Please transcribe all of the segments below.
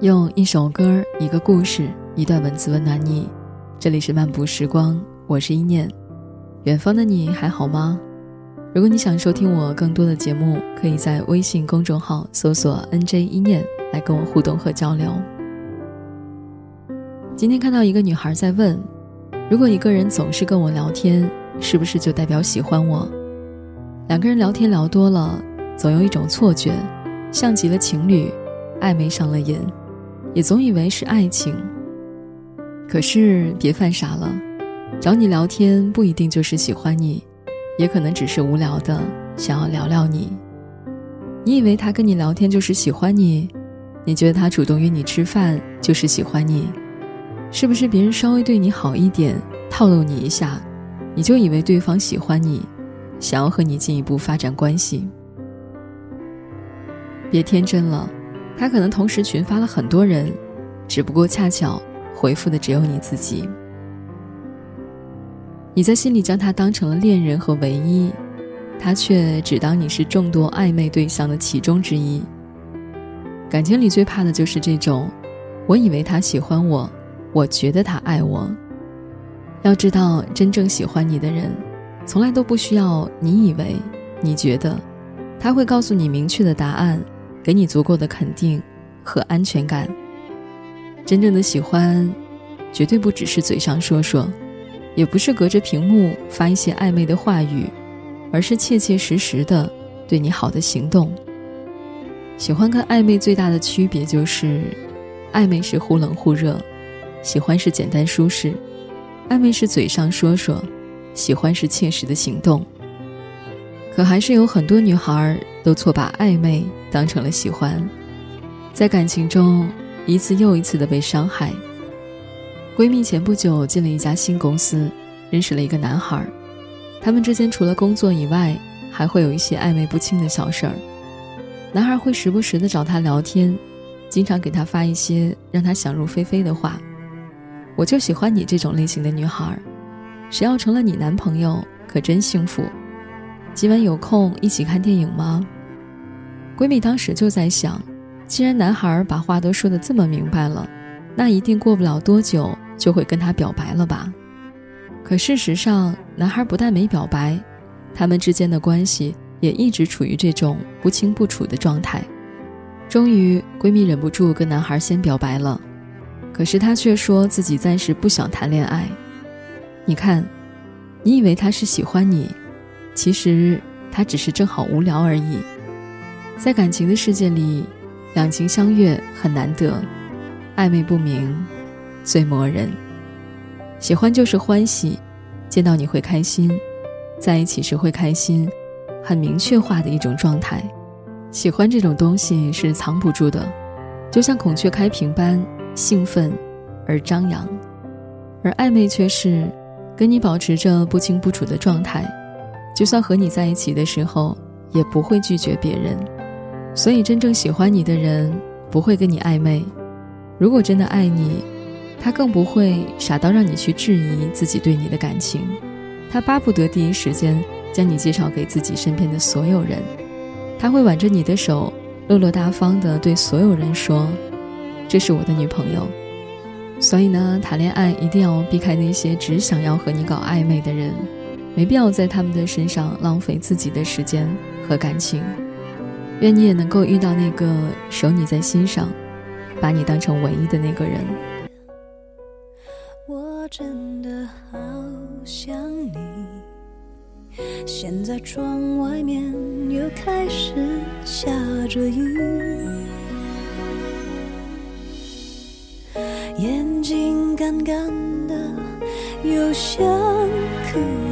用一首歌、一个故事、一段文字温暖你。这里是漫步时光，我是一念。远方的你还好吗？如果你想收听我更多的节目，可以在微信公众号搜索 “nj 一念”来跟我互动和交流。今天看到一个女孩在问：如果一个人总是跟我聊天，是不是就代表喜欢我？两个人聊天聊多了，总有一种错觉，像极了情侣，暧昧上了瘾。也总以为是爱情，可是别犯傻了，找你聊天不一定就是喜欢你，也可能只是无聊的想要聊聊你。你以为他跟你聊天就是喜欢你，你觉得他主动约你吃饭就是喜欢你，是不是别人稍微对你好一点，套路你一下，你就以为对方喜欢你，想要和你进一步发展关系？别天真了。他可能同时群发了很多人，只不过恰巧回复的只有你自己。你在心里将他当成了恋人和唯一，他却只当你是众多暧昧对象的其中之一。感情里最怕的就是这种，我以为他喜欢我，我觉得他爱我。要知道，真正喜欢你的人，从来都不需要你以为、你觉得，他会告诉你明确的答案。给你足够的肯定和安全感。真正的喜欢，绝对不只是嘴上说说，也不是隔着屏幕发一些暧昧的话语，而是切切实实的对你好的行动。喜欢跟暧昧最大的区别就是，暧昧是忽冷忽热，喜欢是简单舒适。暧昧是嘴上说说，喜欢是切实的行动。可还是有很多女孩都错把暧昧当成了喜欢，在感情中一次又一次的被伤害。闺蜜前不久进了一家新公司，认识了一个男孩，他们之间除了工作以外，还会有一些暧昧不清的小事儿。男孩会时不时的找她聊天，经常给她发一些让她想入非非的话。我就喜欢你这种类型的女孩，谁要成了你男朋友，可真幸福。今晚有空一起看电影吗？闺蜜当时就在想，既然男孩把话都说得这么明白了，那一定过不了多久就会跟他表白了吧？可事实上，男孩不但没表白，他们之间的关系也一直处于这种不清不楚的状态。终于，闺蜜忍不住跟男孩先表白了，可是他却说自己暂时不想谈恋爱。你看，你以为他是喜欢你？其实他只是正好无聊而已。在感情的世界里，两情相悦很难得，暧昧不明最磨人。喜欢就是欢喜，见到你会开心，在一起时会开心，很明确化的一种状态。喜欢这种东西是藏不住的，就像孔雀开屏般兴奋而张扬，而暧昧却是跟你保持着不清不楚的状态。就算和你在一起的时候，也不会拒绝别人。所以，真正喜欢你的人不会跟你暧昧。如果真的爱你，他更不会傻到让你去质疑自己对你的感情。他巴不得第一时间将你介绍给自己身边的所有人。他会挽着你的手，落落大方地对所有人说：“这是我的女朋友。”所以呢，谈恋爱一定要避开那些只想要和你搞暧昧的人。没必要在他们的身上浪费自己的时间和感情。愿你也能够遇到那个守你在心上，把你当成唯一的那个人。我真的好想你。现在窗外面又开始下着雨，眼睛干干的，又想哭。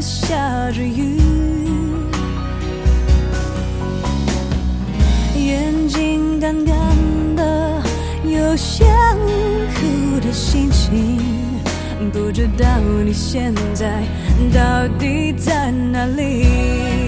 下着雨，眼睛干干的，有想哭的心情。不知道你现在到底在哪里？